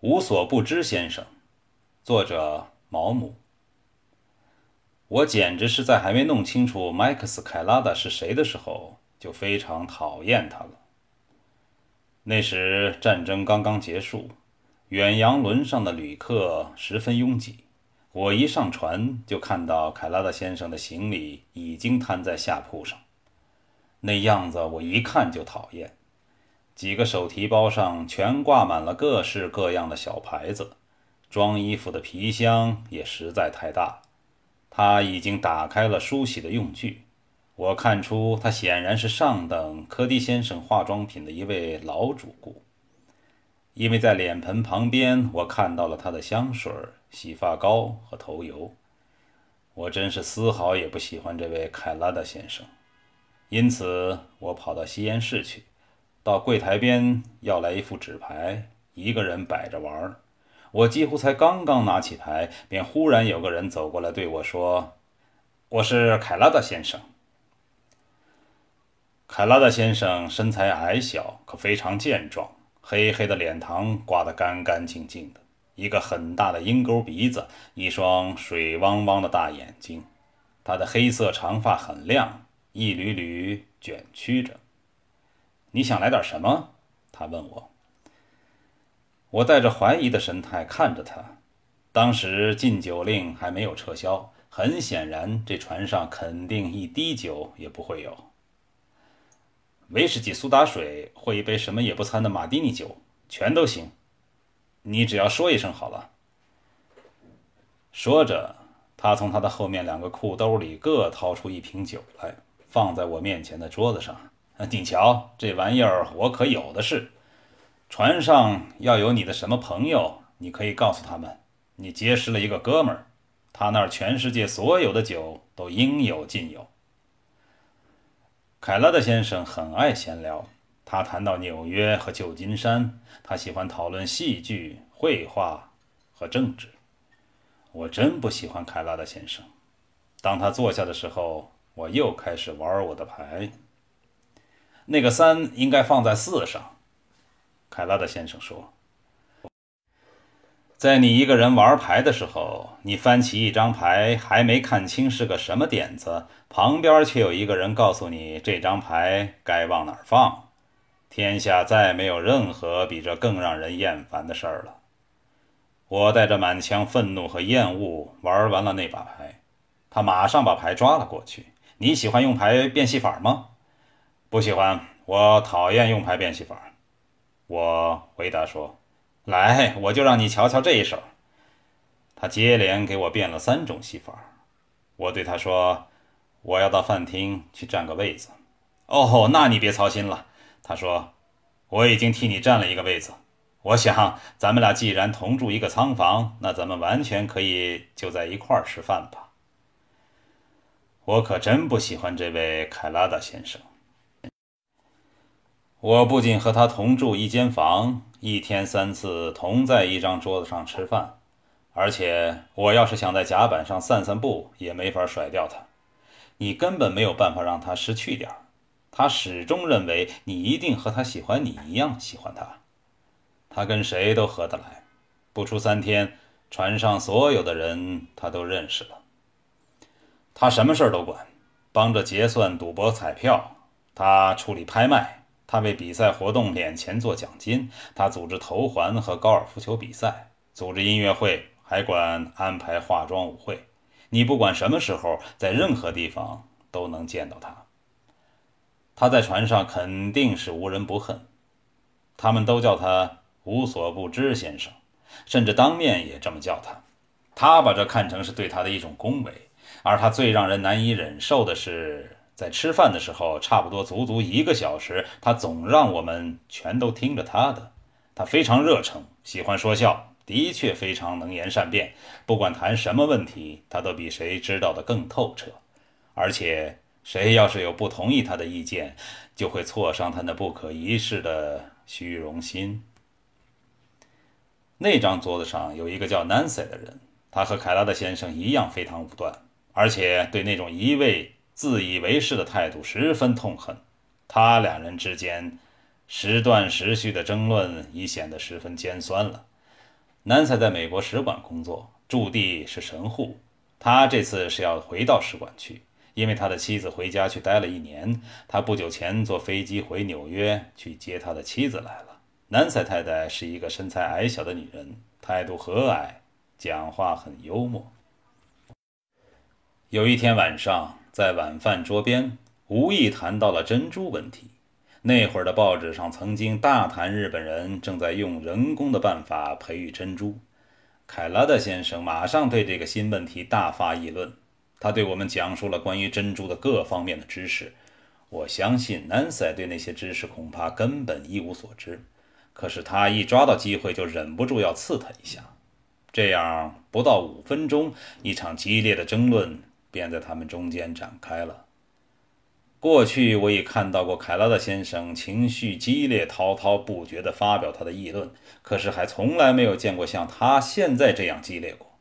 无所不知先生，作者毛姆。我简直是在还没弄清楚麦克斯·凯拉达是谁的时候，就非常讨厌他了。那时战争刚刚结束，远洋轮上的旅客十分拥挤。我一上船，就看到凯拉达先生的行李已经摊在下铺上，那样子我一看就讨厌。几个手提包上全挂满了各式各样的小牌子，装衣服的皮箱也实在太大。他已经打开了梳洗的用具，我看出他显然是上等柯迪先生化妆品的一位老主顾，因为在脸盆旁边我看到了他的香水、洗发膏和头油。我真是丝毫也不喜欢这位凯拉达先生，因此我跑到吸烟室去。到柜台边要来一副纸牌，一个人摆着玩儿。我几乎才刚刚拿起牌，便忽然有个人走过来对我说：“我是凯拉达先生。”凯拉达先生身材矮小，可非常健壮，黑黑的脸膛刮得干干净净的，一个很大的鹰钩鼻子，一双水汪汪的大眼睛。他的黑色长发很亮，一缕缕卷曲着。你想来点什么？他问我。我带着怀疑的神态看着他。当时禁酒令还没有撤销，很显然这船上肯定一滴酒也不会有。威士忌苏打水或一杯什么也不掺的马蒂尼酒，全都行。你只要说一声好了。说着，他从他的后面两个裤兜里各掏出一瓶酒来，放在我面前的桌子上。你瞧，这玩意儿我可有的是。船上要有你的什么朋友，你可以告诉他们，你结识了一个哥们儿，他那儿全世界所有的酒都应有尽有。凯拉德先生很爱闲聊，他谈到纽约和旧金山，他喜欢讨论戏剧、绘画和政治。我真不喜欢凯拉德先生。当他坐下的时候，我又开始玩我的牌。那个三应该放在四上，凯拉德先生说。在你一个人玩牌的时候，你翻起一张牌，还没看清是个什么点子，旁边却有一个人告诉你这张牌该往哪儿放。天下再没有任何比这更让人厌烦的事儿了。我带着满腔愤怒和厌恶玩完了那把牌，他马上把牌抓了过去。你喜欢用牌变戏法吗？不喜欢，我讨厌用牌变戏法。我回答说：“来，我就让你瞧瞧这一手。”他接连给我变了三种戏法。我对他说：“我要到饭厅去占个位子。”哦，那你别操心了。他说：“我已经替你占了一个位子。我想，咱们俩既然同住一个仓房，那咱们完全可以就在一块儿吃饭吧。”我可真不喜欢这位凯拉达先生。我不仅和他同住一间房，一天三次同在一张桌子上吃饭，而且我要是想在甲板上散散步，也没法甩掉他。你根本没有办法让他失去点，他始终认为你一定和他喜欢你一样喜欢他。他跟谁都合得来，不出三天，船上所有的人他都认识了。他什么事儿都管，帮着结算赌博彩票，他处理拍卖。他为比赛活动敛钱做奖金，他组织头环和高尔夫球比赛，组织音乐会，还管安排化妆舞会。你不管什么时候，在任何地方都能见到他。他在船上肯定是无人不恨，他们都叫他无所不知先生，甚至当面也这么叫他。他把这看成是对他的一种恭维，而他最让人难以忍受的是。在吃饭的时候，差不多足足一个小时，他总让我们全都听着他的。他非常热诚，喜欢说笑，的确非常能言善辩。不管谈什么问题，他都比谁知道的更透彻。而且，谁要是有不同意他的意见，就会挫伤他那不可一世的虚荣心。那张桌子上有一个叫 Nancy 的人，他和凯拉的先生一样非常武断，而且对那种一味。自以为是的态度十分痛恨，他两人之间时断时续的争论已显得十分尖酸了。南塞在美国使馆工作，驻地是神户。他这次是要回到使馆去，因为他的妻子回家去待了一年。他不久前坐飞机回纽约去接他的妻子来了。南塞太太是一个身材矮小的女人，态度和蔼，讲话很幽默。有一天晚上，在晚饭桌边，无意谈到了珍珠问题。那会儿的报纸上曾经大谈日本人正在用人工的办法培育珍珠。凯拉德先生马上对这个新问题大发议论，他对我们讲述了关于珍珠的各方面的知识。我相信南塞对那些知识恐怕根本一无所知，可是他一抓到机会就忍不住要刺他一下。这样不到五分钟，一场激烈的争论便在他们中间展开了。过去我已看到过凯拉德先生情绪激烈、滔滔不绝地发表他的议论，可是还从来没有见过像他现在这样激烈过。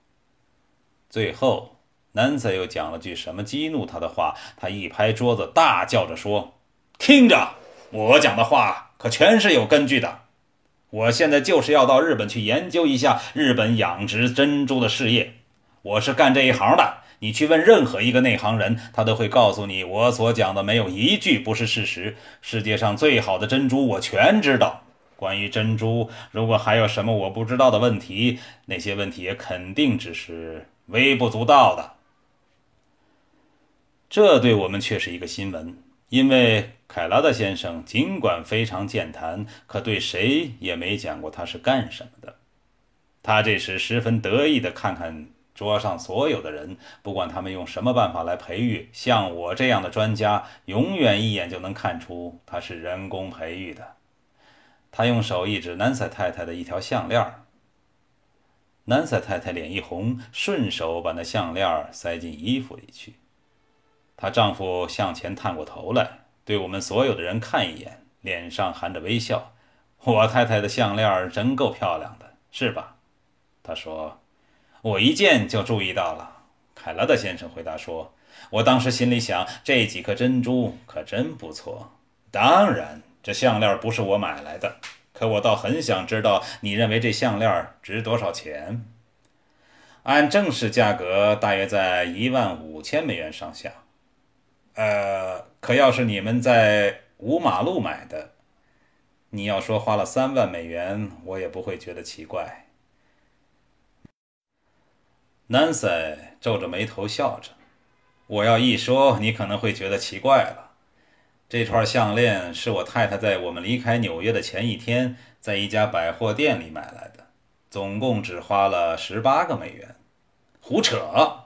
最后，南塞又讲了句什么激怒他的话，他一拍桌子，大叫着说：“听着，我讲的话可全是有根据的。我现在就是要到日本去研究一下日本养殖珍珠的事业，我是干这一行的。”你去问任何一个内行人，他都会告诉你，我所讲的没有一句不是事实。世界上最好的珍珠，我全知道。关于珍珠，如果还有什么我不知道的问题，那些问题也肯定只是微不足道的。这对我们却是一个新闻，因为凯拉德先生尽管非常健谈，可对谁也没讲过他是干什么的。他这时十分得意地看看。桌上所有的人，不管他们用什么办法来培育，像我这样的专家，永远一眼就能看出他是人工培育的。他用手一指南塞太太的一条项链南塞太太脸一红，顺手把那项链塞进衣服里去。她丈夫向前探过头来，对我们所有的人看一眼，脸上含着微笑。我太太的项链真够漂亮的，是吧？他说。我一见就注意到了，凯拉德先生回答说：“我当时心里想，这几颗珍珠可真不错。当然，这项链不是我买来的，可我倒很想知道，你认为这项链值多少钱？按正式价格，大约在一万五千美元上下。呃，可要是你们在五马路买的，你要说花了三万美元，我也不会觉得奇怪。”南塞皱着眉头笑着：“我要一说，你可能会觉得奇怪了。这串项链是我太太在我们离开纽约的前一天，在一家百货店里买来的，总共只花了十八个美元。”胡扯！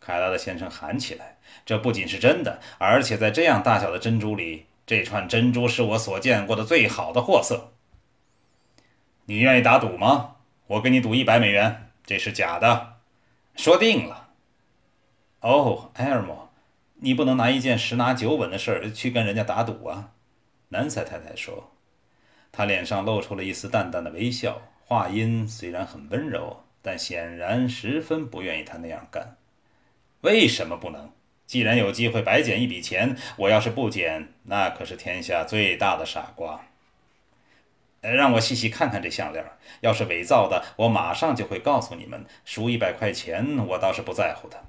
凯拉的先生喊起来：“这不仅是真的，而且在这样大小的珍珠里，这串珍珠是我所见过的最好的货色。你愿意打赌吗？我跟你赌一百美元，这是假的。”说定了。哦，埃尔莫，你不能拿一件十拿九稳的事儿去跟人家打赌啊！南塞太太说，她脸上露出了一丝淡淡的微笑，话音虽然很温柔，但显然十分不愿意他那样干。为什么不能？既然有机会白捡一笔钱，我要是不捡，那可是天下最大的傻瓜。让我细细看看这项链，要是伪造的，我马上就会告诉你们。输一百块钱，我倒是不在乎的。”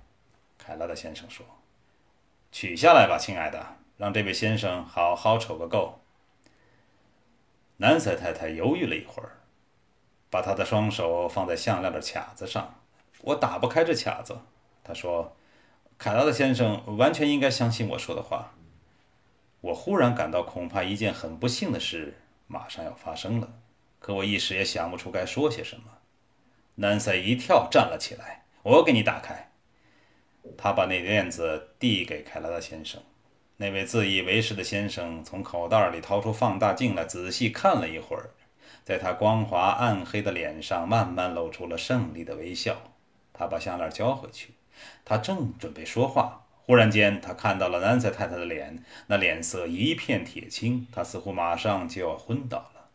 凯拉德先生说，“取下来吧，亲爱的，让这位先生好好瞅个够。”南塞太太犹豫了一会儿，把她的双手放在项链的卡子上。“我打不开这卡子。”她说，“凯拉德先生完全应该相信我说的话。”我忽然感到，恐怕一件很不幸的事。马上要发生了，可我一时也想不出该说些什么。南塞一跳站了起来，我给你打开。他把那链子递给凯拉德先生。那位自以为是的先生从口袋里掏出放大镜来，仔细看了一会儿，在他光滑暗黑的脸上慢慢露出了胜利的微笑。他把项链交回去，他正准备说话。忽然间，他看到了南塞太太的脸，那脸色一片铁青，他似乎马上就要昏倒了。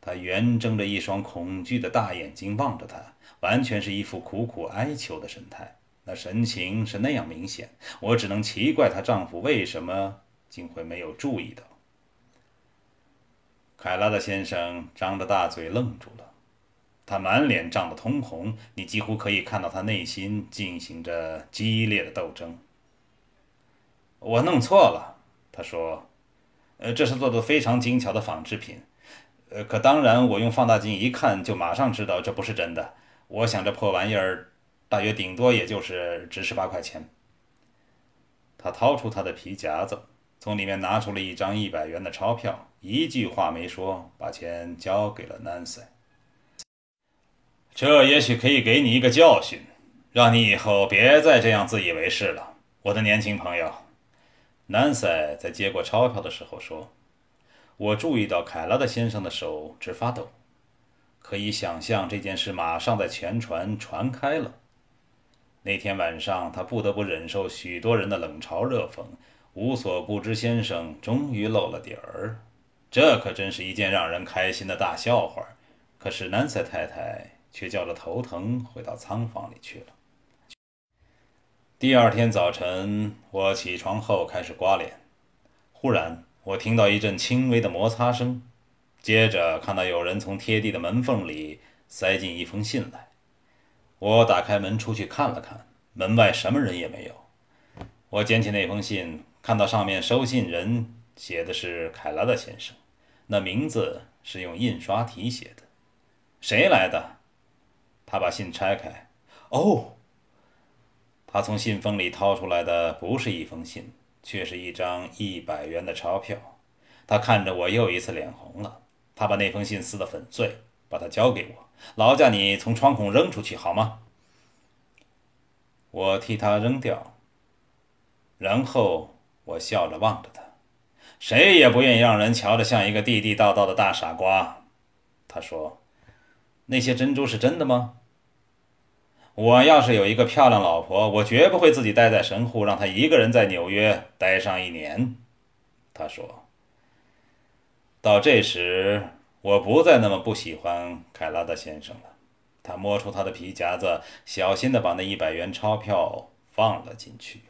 他圆睁着一双恐惧的大眼睛望着他，完全是一副苦苦哀求的神态，那神情是那样明显，我只能奇怪她丈夫为什么竟会没有注意到。凯拉的先生张着大嘴愣住了，他满脸涨得通红，你几乎可以看到他内心进行着激烈的斗争。我弄错了，他说：“呃，这是做的非常精巧的仿制品。呃，可当然，我用放大镜一看，就马上知道这不是真的。我想这破玩意儿，大约顶多也就是值十八块钱。”他掏出他的皮夹子，从里面拿出了一张一百元的钞票，一句话没说，把钱交给了 Nancy。这也许可以给你一个教训，让你以后别再这样自以为是了，我的年轻朋友。南塞在接过钞票的时候说：“我注意到凯拉德先生的手直发抖，可以想象这件事马上在全船传开了。”那天晚上，他不得不忍受许多人的冷嘲热讽。无所不知先生终于露了底儿，这可真是一件让人开心的大笑话。可是南塞太太却叫着头疼，回到仓房里去了。第二天早晨，我起床后开始刮脸，忽然我听到一阵轻微的摩擦声，接着看到有人从贴地的门缝里塞进一封信来。我打开门出去看了看，门外什么人也没有。我捡起那封信，看到上面收信人写的是凯拉德先生，那名字是用印刷体写的。谁来的？他把信拆开。哦，他从信封里掏出来的不是一封信，却是一张一百元的钞票。他看着我，又一次脸红了。他把那封信撕得粉碎，把它交给我。劳驾你从窗孔扔出去好吗？我替他扔掉，然后我笑着望着他。谁也不愿意让人瞧着像一个地地道道的大傻瓜。他说：“那些珍珠是真的吗？”我要是有一个漂亮老婆，我绝不会自己待在神户，让她一个人在纽约待上一年。他说。到这时。我不再那么不喜欢凯拉德先生了。他摸出他的皮夹子，小心地把那一百元钞票放了进去。